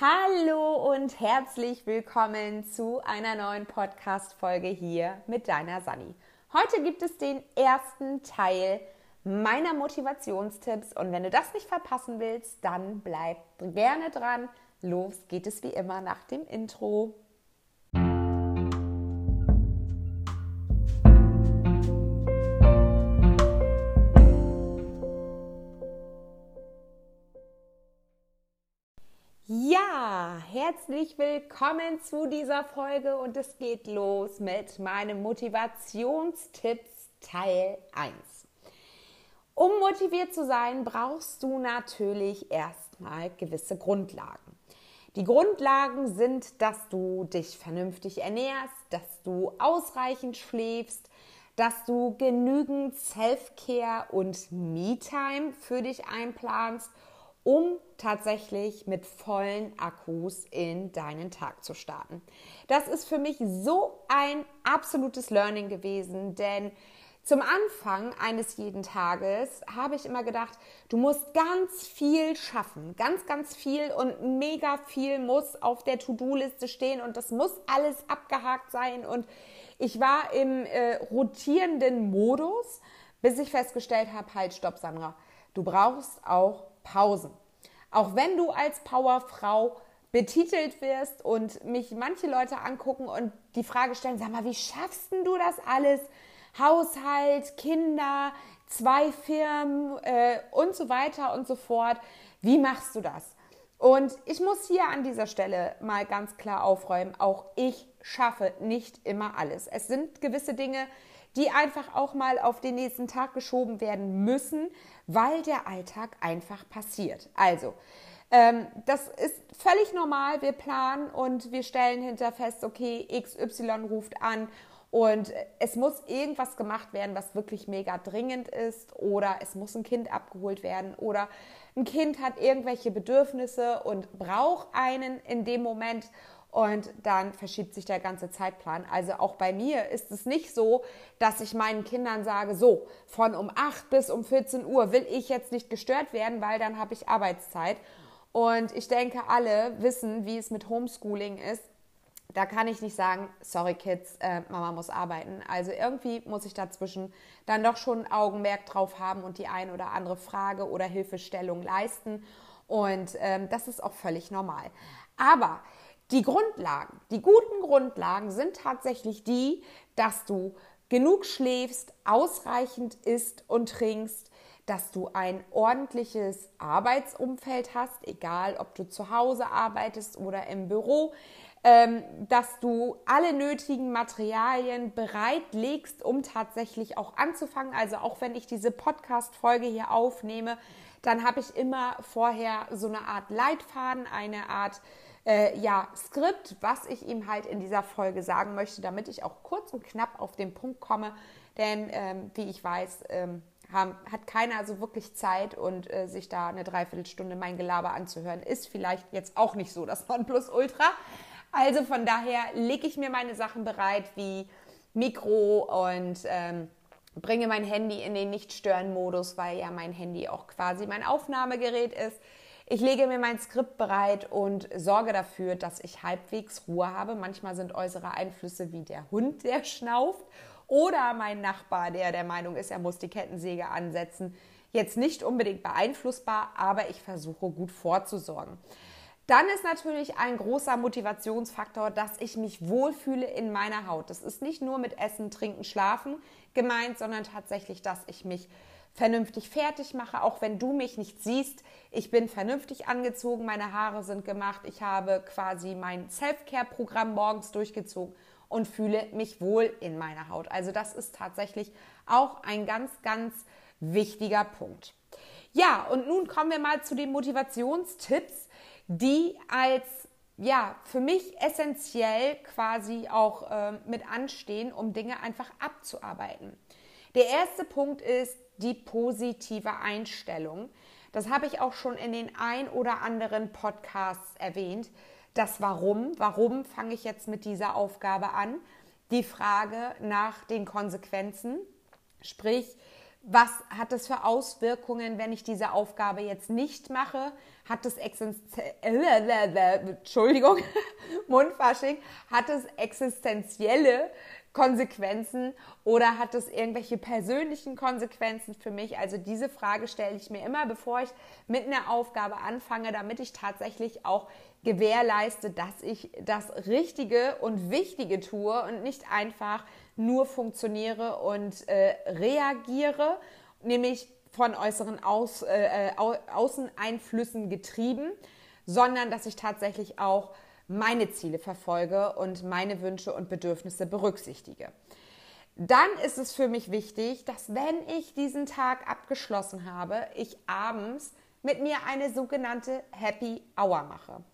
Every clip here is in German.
Hallo und herzlich willkommen zu einer neuen Podcast-Folge hier mit deiner Sani. Heute gibt es den ersten Teil meiner Motivationstipps und wenn du das nicht verpassen willst, dann bleib gerne dran. Los geht es wie immer nach dem Intro. Herzlich willkommen zu dieser Folge und es geht los mit meinem Motivationstipps Teil 1. Um motiviert zu sein, brauchst du natürlich erstmal gewisse Grundlagen. Die Grundlagen sind, dass du dich vernünftig ernährst, dass du ausreichend schläfst, dass du genügend Self-Care und Me-Time für dich einplanst – um tatsächlich mit vollen Akkus in deinen Tag zu starten. Das ist für mich so ein absolutes Learning gewesen, denn zum Anfang eines jeden Tages habe ich immer gedacht, du musst ganz viel schaffen, ganz, ganz viel und mega viel muss auf der To-Do-Liste stehen und das muss alles abgehakt sein und ich war im äh, rotierenden Modus, bis ich festgestellt habe, halt, stopp, Sandra, du brauchst auch Pausen. Auch wenn du als Powerfrau betitelt wirst und mich manche Leute angucken und die Frage stellen, sag mal, wie schaffst du das alles? Haushalt, Kinder, zwei Firmen äh, und so weiter und so fort. Wie machst du das? Und ich muss hier an dieser Stelle mal ganz klar aufräumen, auch ich schaffe nicht immer alles. Es sind gewisse Dinge, die einfach auch mal auf den nächsten Tag geschoben werden müssen, weil der Alltag einfach passiert. Also, ähm, das ist völlig normal. Wir planen und wir stellen hinter fest, okay, XY ruft an und es muss irgendwas gemacht werden, was wirklich mega dringend ist oder es muss ein Kind abgeholt werden oder ein Kind hat irgendwelche Bedürfnisse und braucht einen in dem Moment und dann verschiebt sich der ganze Zeitplan. Also auch bei mir ist es nicht so, dass ich meinen Kindern sage, so, von um 8 bis um 14 Uhr will ich jetzt nicht gestört werden, weil dann habe ich Arbeitszeit. Und ich denke, alle wissen, wie es mit Homeschooling ist. Da kann ich nicht sagen, sorry Kids, äh, Mama muss arbeiten. Also irgendwie muss ich dazwischen dann doch schon ein Augenmerk drauf haben und die ein oder andere Frage oder Hilfestellung leisten. Und ähm, das ist auch völlig normal. Aber die Grundlagen, die guten Grundlagen sind tatsächlich die, dass du genug schläfst, ausreichend isst und trinkst, dass du ein ordentliches Arbeitsumfeld hast, egal ob du zu Hause arbeitest oder im Büro, ähm, dass du alle nötigen Materialien bereitlegst, um tatsächlich auch anzufangen. Also auch wenn ich diese Podcast-Folge hier aufnehme, dann habe ich immer vorher so eine Art Leitfaden, eine Art äh, ja, Skript, was ich ihm halt in dieser Folge sagen möchte, damit ich auch kurz und knapp auf den Punkt komme. Denn ähm, wie ich weiß, ähm, haben, hat keiner so wirklich Zeit und äh, sich da eine Dreiviertelstunde mein Gelaber anzuhören, ist vielleicht jetzt auch nicht so das Nonplusultra. Also von daher lege ich mir meine Sachen bereit wie Mikro und ähm, bringe mein Handy in den Nicht-Stören-Modus, weil ja mein Handy auch quasi mein Aufnahmegerät ist. Ich lege mir mein Skript bereit und sorge dafür, dass ich halbwegs Ruhe habe. Manchmal sind äußere Einflüsse wie der Hund, der schnauft, oder mein Nachbar, der der Meinung ist, er muss die Kettensäge ansetzen. Jetzt nicht unbedingt beeinflussbar, aber ich versuche gut vorzusorgen. Dann ist natürlich ein großer Motivationsfaktor, dass ich mich wohlfühle in meiner Haut. Das ist nicht nur mit Essen, Trinken, Schlafen gemeint, sondern tatsächlich, dass ich mich vernünftig fertig mache, auch wenn du mich nicht siehst. Ich bin vernünftig angezogen, meine Haare sind gemacht, ich habe quasi mein Self-Care-Programm morgens durchgezogen und fühle mich wohl in meiner Haut. Also das ist tatsächlich auch ein ganz, ganz wichtiger Punkt. Ja, und nun kommen wir mal zu den Motivationstipps, die als ja, für mich essentiell quasi auch äh, mit anstehen, um Dinge einfach abzuarbeiten. Der erste Punkt ist die positive Einstellung. Das habe ich auch schon in den ein oder anderen Podcasts erwähnt. Das Warum, warum fange ich jetzt mit dieser Aufgabe an? Die Frage nach den Konsequenzen, sprich, was hat es für Auswirkungen, wenn ich diese Aufgabe jetzt nicht mache? Hat es Entschuldigung, Mundfasching, hat es existenzielle Konsequenzen oder hat es irgendwelche persönlichen Konsequenzen für mich? Also diese Frage stelle ich mir immer, bevor ich mit einer Aufgabe anfange, damit ich tatsächlich auch gewährleiste, dass ich das Richtige und Wichtige tue und nicht einfach nur funktioniere und äh, reagiere, nämlich von äußeren Aus, äh, äh Außeneinflüssen getrieben, sondern dass ich tatsächlich auch meine Ziele verfolge und meine Wünsche und Bedürfnisse berücksichtige. Dann ist es für mich wichtig, dass wenn ich diesen Tag abgeschlossen habe, ich abends mit mir eine sogenannte Happy Hour mache.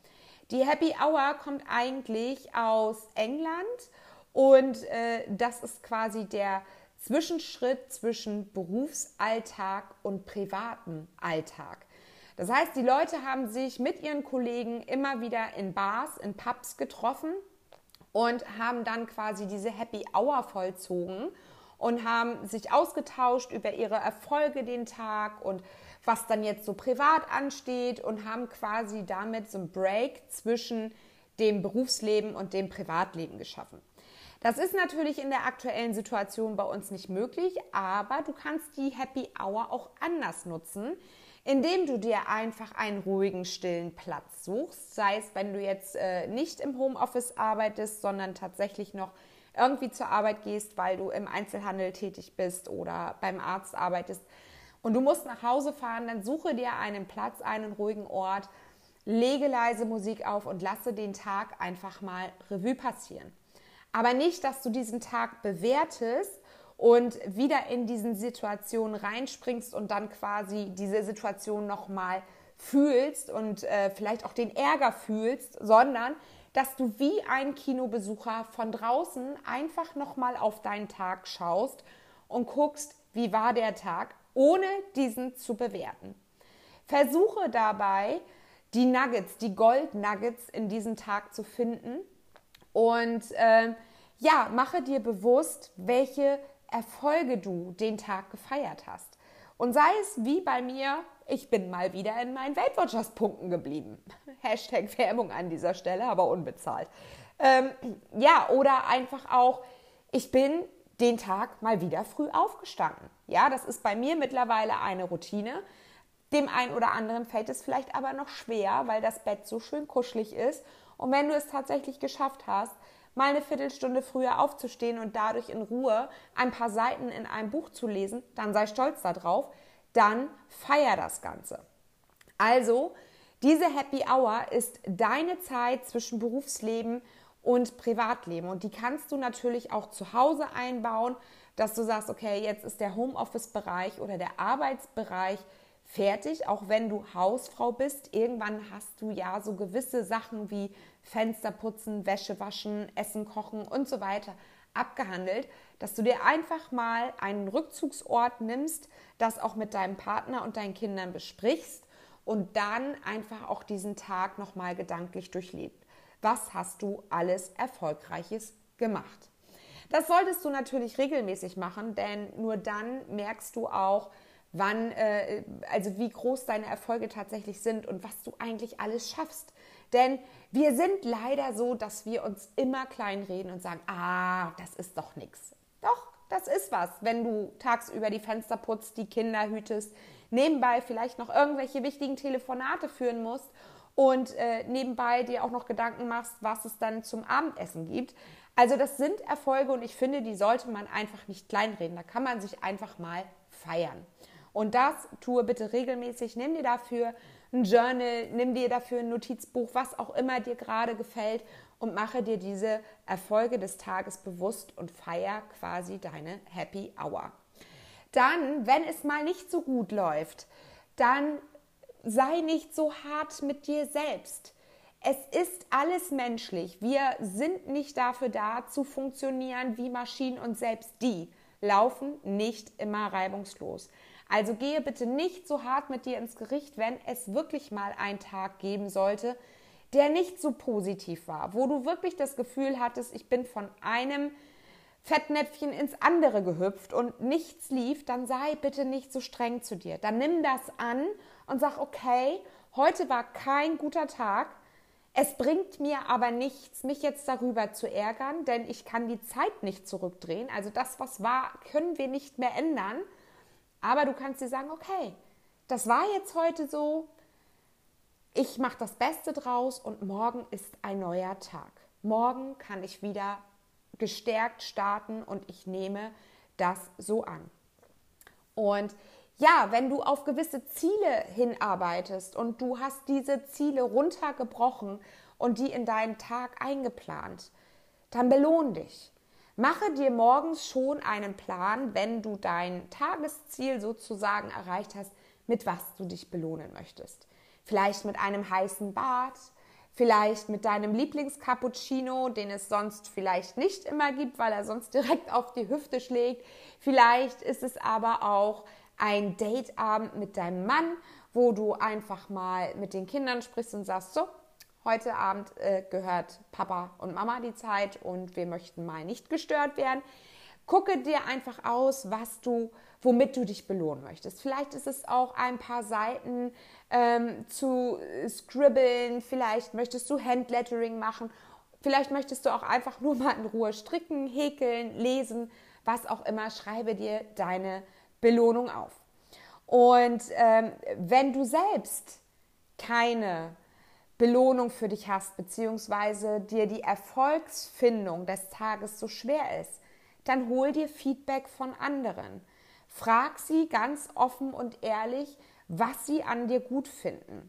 Die Happy Hour kommt eigentlich aus England und äh, das ist quasi der Zwischenschritt zwischen Berufsalltag und privatem Alltag. Das heißt, die Leute haben sich mit ihren Kollegen immer wieder in Bars, in Pubs getroffen und haben dann quasi diese Happy Hour vollzogen und haben sich ausgetauscht über ihre Erfolge den Tag und was dann jetzt so privat ansteht und haben quasi damit so einen Break zwischen dem Berufsleben und dem Privatleben geschaffen. Das ist natürlich in der aktuellen Situation bei uns nicht möglich, aber du kannst die Happy Hour auch anders nutzen, indem du dir einfach einen ruhigen, stillen Platz suchst. Sei es, wenn du jetzt äh, nicht im Homeoffice arbeitest, sondern tatsächlich noch irgendwie zur Arbeit gehst, weil du im Einzelhandel tätig bist oder beim Arzt arbeitest und du musst nach Hause fahren, dann suche dir einen Platz, einen ruhigen Ort, lege leise Musik auf und lasse den Tag einfach mal Revue passieren. Aber nicht, dass du diesen Tag bewertest und wieder in diesen Situationen reinspringst und dann quasi diese Situation nochmal fühlst und äh, vielleicht auch den Ärger fühlst, sondern dass du wie ein Kinobesucher von draußen einfach nochmal auf deinen Tag schaust und guckst, wie war der Tag, ohne diesen zu bewerten. Versuche dabei, die Nuggets, die Gold-Nuggets in diesem Tag zu finden und äh, ja, mache dir bewusst, welche Erfolge du den Tag gefeiert hast. Und sei es wie bei mir, ich bin mal wieder in meinen Weltwirtschaftspunkten geblieben. Hashtag Werbung an dieser Stelle, aber unbezahlt. Ähm, ja, oder einfach auch, ich bin den Tag mal wieder früh aufgestanden. Ja, das ist bei mir mittlerweile eine Routine. Dem einen oder anderen fällt es vielleicht aber noch schwer, weil das Bett so schön kuschelig ist. Und wenn du es tatsächlich geschafft hast, mal eine Viertelstunde früher aufzustehen und dadurch in Ruhe ein paar Seiten in einem Buch zu lesen, dann sei stolz darauf, dann feier das Ganze. Also, diese Happy Hour ist deine Zeit zwischen Berufsleben und Privatleben und die kannst du natürlich auch zu Hause einbauen, dass du sagst, okay, jetzt ist der Homeoffice-Bereich oder der Arbeitsbereich fertig, auch wenn du Hausfrau bist. Irgendwann hast du ja so gewisse Sachen wie Fenster putzen, Wäsche waschen, Essen kochen und so weiter abgehandelt, dass du dir einfach mal einen Rückzugsort nimmst, das auch mit deinem Partner und deinen Kindern besprichst und dann einfach auch diesen Tag nochmal gedanklich durchlebt. Was hast du alles Erfolgreiches gemacht? Das solltest du natürlich regelmäßig machen, denn nur dann merkst du auch, wann, äh, also wie groß deine Erfolge tatsächlich sind und was du eigentlich alles schaffst. Denn wir sind leider so, dass wir uns immer kleinreden und sagen, ah, das ist doch nichts. Doch, das ist was, wenn du tagsüber die Fenster putzt, die Kinder hütest, nebenbei vielleicht noch irgendwelche wichtigen Telefonate führen musst und äh, nebenbei dir auch noch Gedanken machst, was es dann zum Abendessen gibt. Also das sind Erfolge und ich finde, die sollte man einfach nicht kleinreden. Da kann man sich einfach mal feiern. Und das tue bitte regelmäßig. Nimm dir dafür ein Journal, nimm dir dafür ein Notizbuch, was auch immer dir gerade gefällt und mache dir diese Erfolge des Tages bewusst und feier quasi deine Happy Hour. Dann, wenn es mal nicht so gut läuft, dann sei nicht so hart mit dir selbst. Es ist alles menschlich. Wir sind nicht dafür da, zu funktionieren wie Maschinen und selbst die laufen nicht immer reibungslos. Also gehe bitte nicht so hart mit dir ins Gericht, wenn es wirklich mal einen Tag geben sollte, der nicht so positiv war, wo du wirklich das Gefühl hattest, ich bin von einem Fettnäpfchen ins andere gehüpft und nichts lief, dann sei bitte nicht so streng zu dir. Dann nimm das an und sag, okay, heute war kein guter Tag. Es bringt mir aber nichts, mich jetzt darüber zu ärgern, denn ich kann die Zeit nicht zurückdrehen. Also das, was war, können wir nicht mehr ändern. Aber du kannst dir sagen, okay, das war jetzt heute so. Ich mache das Beste draus und morgen ist ein neuer Tag. Morgen kann ich wieder gestärkt starten und ich nehme das so an. Und ja, wenn du auf gewisse Ziele hinarbeitest und du hast diese Ziele runtergebrochen und die in deinen Tag eingeplant, dann belohn dich. Mache dir morgens schon einen Plan, wenn du dein Tagesziel sozusagen erreicht hast, mit was du dich belohnen möchtest. Vielleicht mit einem heißen Bad, vielleicht mit deinem Lieblingscappuccino, den es sonst vielleicht nicht immer gibt, weil er sonst direkt auf die Hüfte schlägt. Vielleicht ist es aber auch ein Dateabend mit deinem Mann, wo du einfach mal mit den Kindern sprichst und sagst, so, heute Abend äh, gehört Papa und Mama die Zeit und wir möchten mal nicht gestört werden. Gucke dir einfach aus, was du, womit du dich belohnen möchtest. Vielleicht ist es auch ein paar Seiten ähm, zu scribbeln, vielleicht möchtest du Handlettering machen, vielleicht möchtest du auch einfach nur mal in Ruhe stricken, häkeln, lesen, was auch immer. Schreibe dir deine Belohnung auf. Und ähm, wenn du selbst keine Belohnung für dich hast, beziehungsweise dir die Erfolgsfindung des Tages so schwer ist, dann hol dir Feedback von anderen. Frag sie ganz offen und ehrlich, was sie an dir gut finden,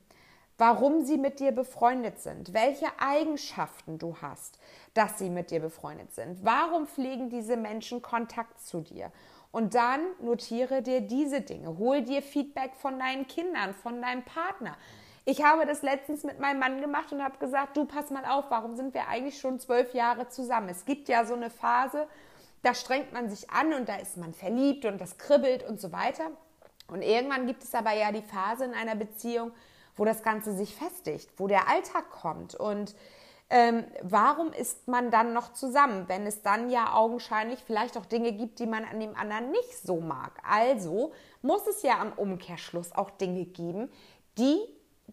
warum sie mit dir befreundet sind, welche Eigenschaften du hast, dass sie mit dir befreundet sind. Warum pflegen diese Menschen Kontakt zu dir? Und dann notiere dir diese Dinge. Hol dir Feedback von deinen Kindern, von deinem Partner. Ich habe das letztens mit meinem Mann gemacht und habe gesagt, du pass mal auf, warum sind wir eigentlich schon zwölf Jahre zusammen? Es gibt ja so eine Phase, da strengt man sich an und da ist man verliebt und das kribbelt und so weiter. Und irgendwann gibt es aber ja die Phase in einer Beziehung, wo das Ganze sich festigt, wo der Alltag kommt. Und ähm, warum ist man dann noch zusammen, wenn es dann ja augenscheinlich vielleicht auch Dinge gibt, die man an dem anderen nicht so mag? Also muss es ja am Umkehrschluss auch Dinge geben, die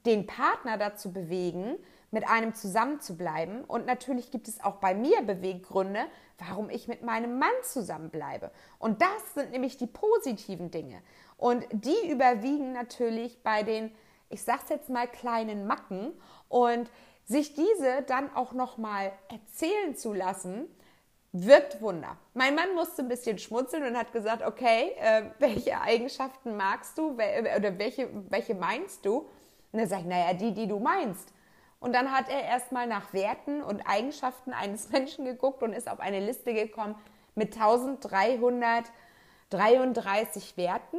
den Partner dazu bewegen, mit einem zusammenzubleiben. Und natürlich gibt es auch bei mir Beweggründe, warum ich mit meinem Mann zusammenbleibe. Und das sind nämlich die positiven Dinge. Und die überwiegen natürlich bei den, ich sag's jetzt mal, kleinen Macken. Und sich diese dann auch nochmal erzählen zu lassen, wirkt Wunder. Mein Mann musste ein bisschen schmunzeln und hat gesagt, okay, äh, welche Eigenschaften magst du oder welche, welche meinst du? Und dann sage ich, naja, die, die du meinst. Und dann hat er erstmal nach Werten und Eigenschaften eines Menschen geguckt und ist auf eine Liste gekommen mit 1333 Werten,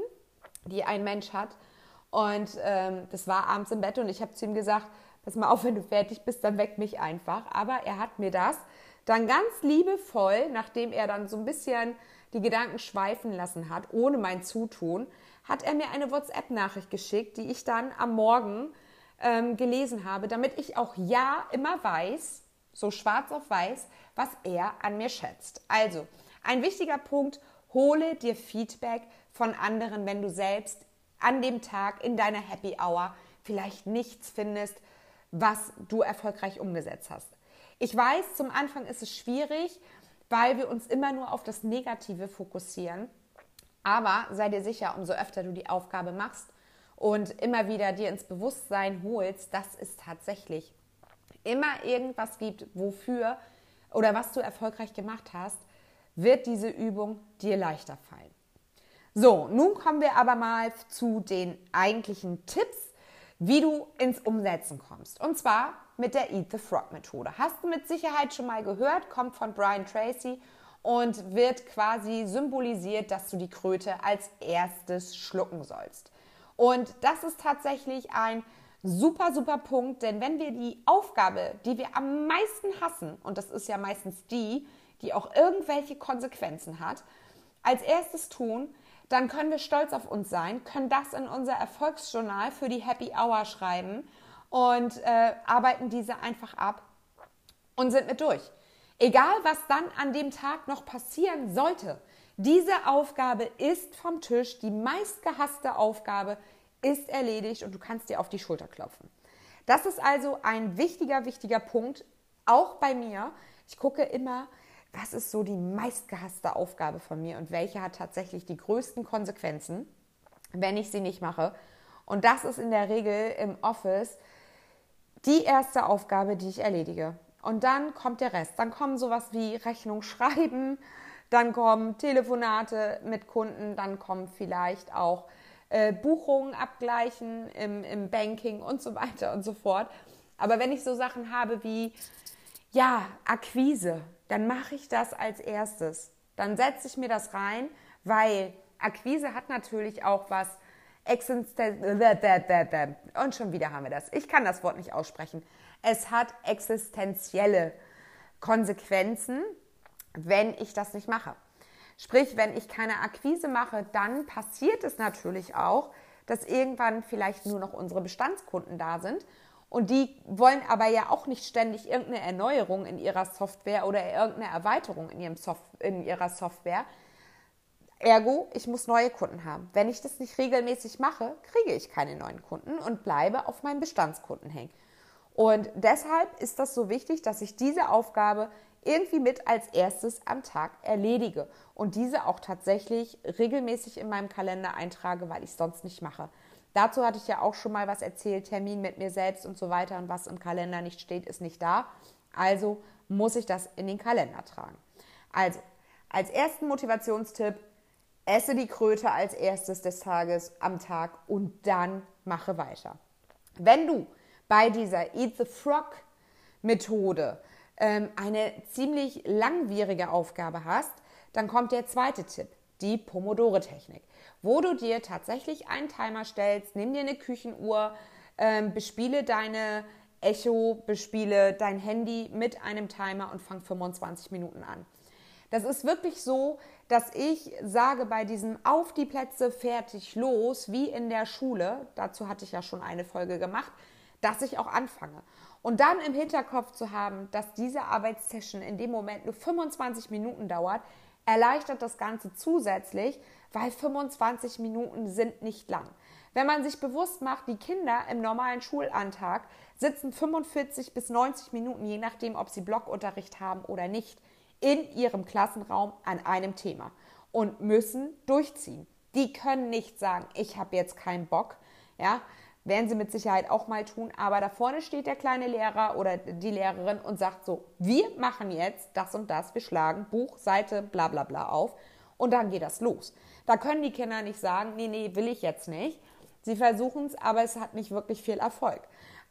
die ein Mensch hat. Und ähm, das war abends im Bett und ich habe zu ihm gesagt, pass mal auf, wenn du fertig bist, dann weck mich einfach. Aber er hat mir das dann ganz liebevoll, nachdem er dann so ein bisschen die Gedanken schweifen lassen hat, ohne mein Zutun, hat er mir eine WhatsApp-Nachricht geschickt, die ich dann am Morgen ähm, gelesen habe, damit ich auch ja immer weiß, so schwarz auf weiß, was er an mir schätzt. Also, ein wichtiger Punkt, hole dir Feedback von anderen, wenn du selbst an dem Tag in deiner Happy Hour vielleicht nichts findest, was du erfolgreich umgesetzt hast. Ich weiß, zum Anfang ist es schwierig, weil wir uns immer nur auf das Negative fokussieren. Aber sei dir sicher, umso öfter du die Aufgabe machst, und immer wieder dir ins Bewusstsein holst, dass es tatsächlich immer irgendwas gibt, wofür oder was du erfolgreich gemacht hast, wird diese Übung dir leichter fallen. So, nun kommen wir aber mal zu den eigentlichen Tipps, wie du ins Umsetzen kommst. Und zwar mit der Eat the Frog Methode. Hast du mit Sicherheit schon mal gehört, kommt von Brian Tracy und wird quasi symbolisiert, dass du die Kröte als erstes schlucken sollst. Und das ist tatsächlich ein super, super Punkt, denn wenn wir die Aufgabe, die wir am meisten hassen, und das ist ja meistens die, die auch irgendwelche Konsequenzen hat, als erstes tun, dann können wir stolz auf uns sein, können das in unser Erfolgsjournal für die Happy Hour schreiben und äh, arbeiten diese einfach ab und sind mit durch. Egal, was dann an dem Tag noch passieren sollte, diese Aufgabe ist vom Tisch, die meistgehasste Aufgabe ist erledigt und du kannst dir auf die Schulter klopfen. Das ist also ein wichtiger, wichtiger Punkt, auch bei mir. Ich gucke immer, was ist so die meistgehasste Aufgabe von mir und welche hat tatsächlich die größten Konsequenzen, wenn ich sie nicht mache. Und das ist in der Regel im Office die erste Aufgabe, die ich erledige. Und dann kommt der Rest. Dann kommen sowas wie Rechnung schreiben, dann kommen Telefonate mit Kunden, dann kommen vielleicht auch äh, Buchungen abgleichen im, im Banking und so weiter und so fort. Aber wenn ich so Sachen habe wie, ja, Akquise, dann mache ich das als erstes. Dann setze ich mir das rein, weil Akquise hat natürlich auch was und schon wieder haben wir das. Ich kann das Wort nicht aussprechen. Es hat existenzielle Konsequenzen, wenn ich das nicht mache. Sprich, wenn ich keine Akquise mache, dann passiert es natürlich auch, dass irgendwann vielleicht nur noch unsere Bestandskunden da sind und die wollen aber ja auch nicht ständig irgendeine Erneuerung in ihrer Software oder irgendeine Erweiterung in, ihrem Soft in ihrer Software. Ergo, ich muss neue Kunden haben. Wenn ich das nicht regelmäßig mache, kriege ich keine neuen Kunden und bleibe auf meinen Bestandskunden hängen. Und deshalb ist das so wichtig, dass ich diese Aufgabe irgendwie mit als erstes am Tag erledige und diese auch tatsächlich regelmäßig in meinem Kalender eintrage, weil ich es sonst nicht mache. Dazu hatte ich ja auch schon mal was erzählt, Termin mit mir selbst und so weiter und was im Kalender nicht steht, ist nicht da. Also muss ich das in den Kalender tragen. Also, als ersten Motivationstipp, esse die Kröte als erstes des Tages am Tag und dann mache weiter. Wenn du bei dieser Eat the Frog Methode ähm, eine ziemlich langwierige Aufgabe hast, dann kommt der zweite Tipp, die Pomodore-Technik, wo du dir tatsächlich einen Timer stellst, nimm dir eine Küchenuhr, ähm, bespiele deine Echo, bespiele dein Handy mit einem Timer und fang 25 Minuten an. Das ist wirklich so, dass ich sage bei diesem Auf die Plätze fertig los, wie in der Schule, dazu hatte ich ja schon eine Folge gemacht, dass ich auch anfange. Und dann im Hinterkopf zu haben, dass diese Arbeitssession in dem Moment nur 25 Minuten dauert, erleichtert das Ganze zusätzlich, weil 25 Minuten sind nicht lang. Wenn man sich bewusst macht, die Kinder im normalen Schulantag sitzen 45 bis 90 Minuten, je nachdem, ob sie Blockunterricht haben oder nicht, in ihrem Klassenraum an einem Thema und müssen durchziehen. Die können nicht sagen, ich habe jetzt keinen Bock, ja, werden sie mit Sicherheit auch mal tun, aber da vorne steht der kleine Lehrer oder die Lehrerin und sagt so, wir machen jetzt das und das, wir schlagen Buch, Seite, bla bla bla auf und dann geht das los. Da können die Kinder nicht sagen, nee, nee, will ich jetzt nicht. Sie versuchen es, aber es hat nicht wirklich viel Erfolg.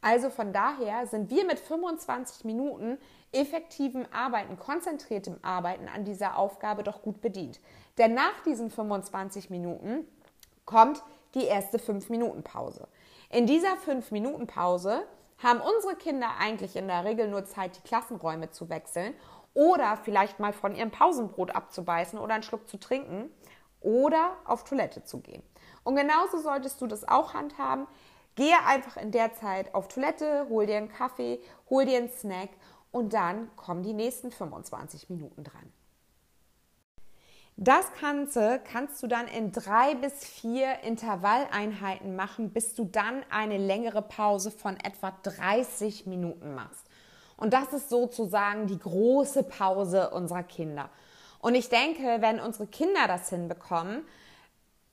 Also von daher sind wir mit 25 Minuten effektivem Arbeiten, konzentriertem Arbeiten an dieser Aufgabe doch gut bedient. Denn nach diesen 25 Minuten kommt die erste 5-Minuten-Pause. In dieser 5-Minuten-Pause haben unsere Kinder eigentlich in der Regel nur Zeit, die Klassenräume zu wechseln oder vielleicht mal von ihrem Pausenbrot abzubeißen oder einen Schluck zu trinken oder auf Toilette zu gehen. Und genauso solltest du das auch handhaben. Gehe einfach in der Zeit auf Toilette, hol dir einen Kaffee, hol dir einen Snack und dann kommen die nächsten 25 Minuten dran. Das Ganze kannst du dann in drei bis vier Intervalleinheiten machen, bis du dann eine längere Pause von etwa 30 Minuten machst. Und das ist sozusagen die große Pause unserer Kinder. Und ich denke, wenn unsere Kinder das hinbekommen,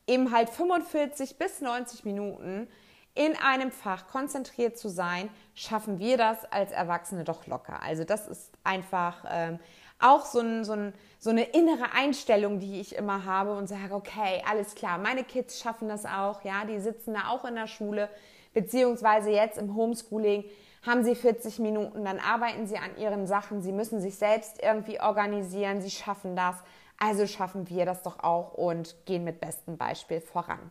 eben halt 45 bis 90 Minuten in einem Fach konzentriert zu sein, schaffen wir das als Erwachsene doch locker. Also das ist einfach ähm, auch so, ein, so, ein, so eine innere Einstellung, die ich immer habe und sage, okay, alles klar, meine Kids schaffen das auch, ja, die sitzen da auch in der Schule, beziehungsweise jetzt im Homeschooling haben sie 40 Minuten, dann arbeiten sie an ihren Sachen, sie müssen sich selbst irgendwie organisieren, sie schaffen das. Also schaffen wir das doch auch und gehen mit bestem Beispiel voran.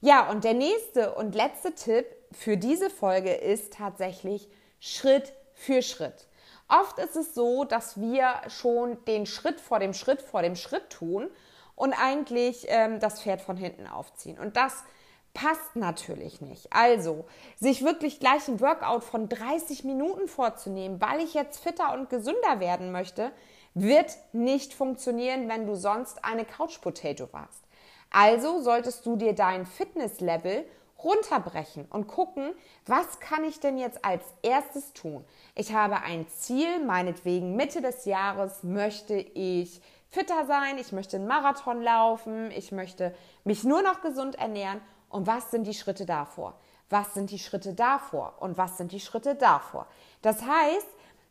Ja, und der nächste und letzte Tipp für diese Folge ist tatsächlich Schritt für Schritt. Oft ist es so, dass wir schon den Schritt vor dem Schritt vor dem Schritt tun und eigentlich ähm, das Pferd von hinten aufziehen. Und das passt natürlich nicht. Also, sich wirklich gleich ein Workout von 30 Minuten vorzunehmen, weil ich jetzt fitter und gesünder werden möchte, wird nicht funktionieren, wenn du sonst eine Couch Potato warst. Also solltest du dir dein Fitnesslevel runterbrechen und gucken, was kann ich denn jetzt als erstes tun? Ich habe ein Ziel, meinetwegen Mitte des Jahres möchte ich fitter sein, ich möchte einen Marathon laufen, ich möchte mich nur noch gesund ernähren und was sind die Schritte davor? Was sind die Schritte davor? Und was sind die Schritte davor? Das heißt,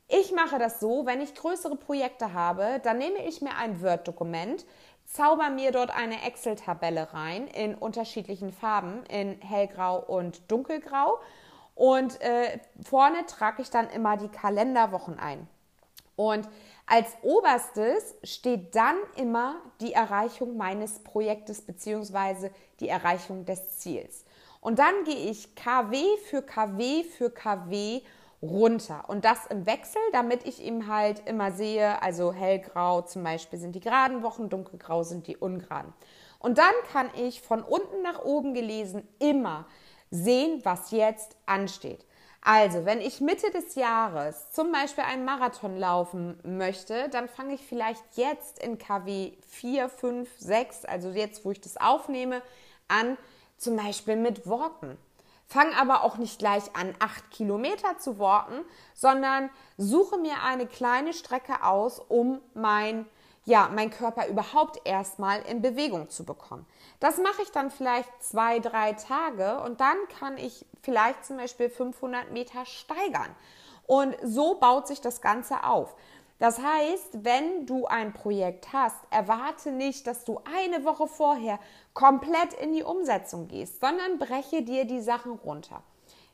ich mache das so, wenn ich größere Projekte habe, dann nehme ich mir ein Word-Dokument, zauber mir dort eine Excel-Tabelle rein in unterschiedlichen Farben, in hellgrau und dunkelgrau. Und äh, vorne trage ich dann immer die Kalenderwochen ein. Und als oberstes steht dann immer die Erreichung meines Projektes bzw. die Erreichung des Ziels. Und dann gehe ich KW für KW für KW runter. Und das im Wechsel, damit ich eben halt immer sehe, also hellgrau zum Beispiel sind die geraden Wochen, dunkelgrau sind die ungeraden. Und dann kann ich von unten nach oben gelesen immer sehen, was jetzt ansteht. Also, wenn ich Mitte des Jahres zum Beispiel einen Marathon laufen möchte, dann fange ich vielleicht jetzt in KW 4, 5, 6, also jetzt, wo ich das aufnehme, an, zum Beispiel mit Walken. Fang aber auch nicht gleich an, acht Kilometer zu walken, sondern suche mir eine kleine Strecke aus, um mein ja, mein Körper überhaupt erstmal in Bewegung zu bekommen. Das mache ich dann vielleicht zwei, drei Tage und dann kann ich vielleicht zum Beispiel 500 Meter steigern. Und so baut sich das Ganze auf. Das heißt, wenn du ein Projekt hast, erwarte nicht, dass du eine Woche vorher komplett in die Umsetzung gehst, sondern breche dir die Sachen runter.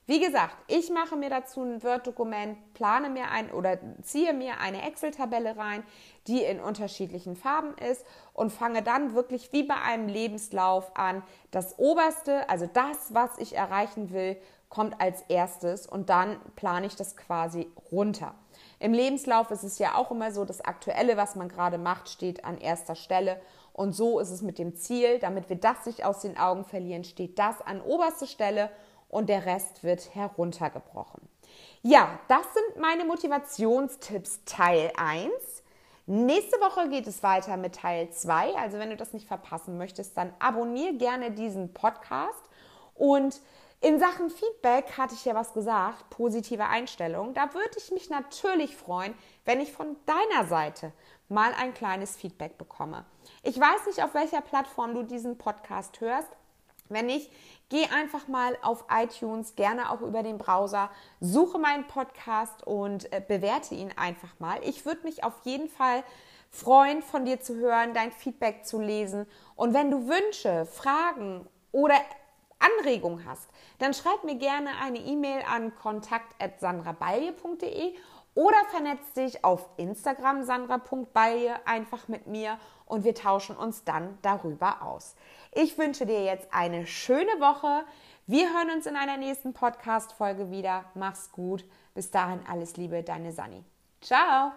Wie gesagt, ich mache mir dazu ein Word-Dokument, plane mir ein oder ziehe mir eine Excel-Tabelle rein, die in unterschiedlichen Farben ist und fange dann wirklich wie bei einem Lebenslauf an. Das oberste, also das, was ich erreichen will, kommt als erstes und dann plane ich das quasi runter. Im Lebenslauf ist es ja auch immer so, das Aktuelle, was man gerade macht, steht an erster Stelle. Und so ist es mit dem Ziel, damit wir das nicht aus den Augen verlieren, steht das an oberster Stelle und der Rest wird heruntergebrochen. Ja, das sind meine Motivationstipps Teil 1. Nächste Woche geht es weiter mit Teil 2. Also wenn du das nicht verpassen möchtest, dann abonniere gerne diesen Podcast. Und in Sachen Feedback hatte ich ja was gesagt, positive Einstellung. Da würde ich mich natürlich freuen, wenn ich von deiner Seite mal ein kleines Feedback bekomme. Ich weiß nicht, auf welcher Plattform du diesen Podcast hörst. Wenn nicht, geh einfach mal auf iTunes, gerne auch über den Browser, suche meinen Podcast und äh, bewerte ihn einfach mal. Ich würde mich auf jeden Fall freuen, von dir zu hören, dein Feedback zu lesen. Und wenn du Wünsche, Fragen oder Anregungen hast, dann schreib mir gerne eine E-Mail an kontakt.sandrabalje.de oder vernetz dich auf Instagram sandra.balje einfach mit mir und wir tauschen uns dann darüber aus. Ich wünsche dir jetzt eine schöne Woche. Wir hören uns in einer nächsten Podcast-Folge wieder. Mach's gut. Bis dahin alles Liebe, deine Sani. Ciao.